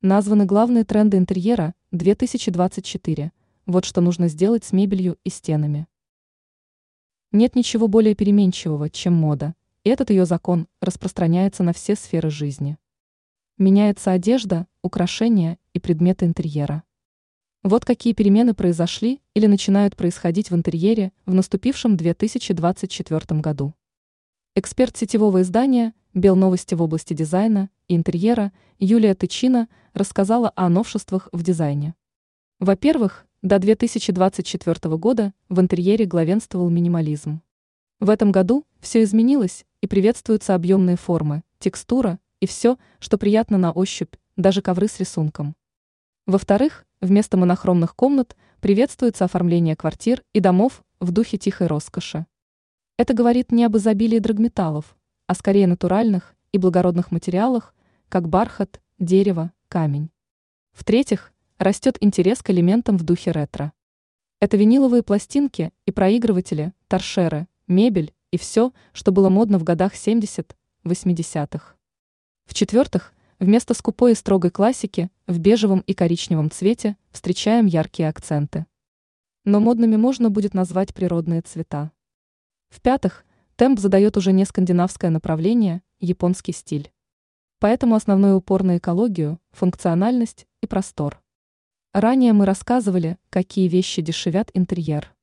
Названы главные тренды интерьера 2024. Вот что нужно сделать с мебелью и стенами. Нет ничего более переменчивого, чем мода, и этот ее закон распространяется на все сферы жизни. Меняется одежда, украшения и предметы интерьера. Вот какие перемены произошли или начинают происходить в интерьере в наступившем 2024 году. Эксперт сетевого издания «Белновости в области дизайна интерьера» Юлия Тычина рассказала о новшествах в дизайне. Во-первых, до 2024 года в интерьере главенствовал минимализм. В этом году все изменилось и приветствуются объемные формы, текстура и все, что приятно на ощупь, даже ковры с рисунком. Во-вторых, вместо монохромных комнат приветствуется оформление квартир и домов в духе тихой роскоши. Это говорит не об изобилии драгметаллов, а скорее натуральных и благородных материалах, как бархат, дерево, камень. В-третьих, растет интерес к элементам в духе ретро. Это виниловые пластинки и проигрыватели, торшеры, мебель и все, что было модно в годах 70-80-х. В-четвертых, вместо скупой и строгой классики в бежевом и коричневом цвете встречаем яркие акценты. Но модными можно будет назвать природные цвета. В-пятых, темп задает уже не скандинавское направление, японский стиль. Поэтому основной упор на экологию, функциональность и простор. Ранее мы рассказывали, какие вещи дешевят интерьер.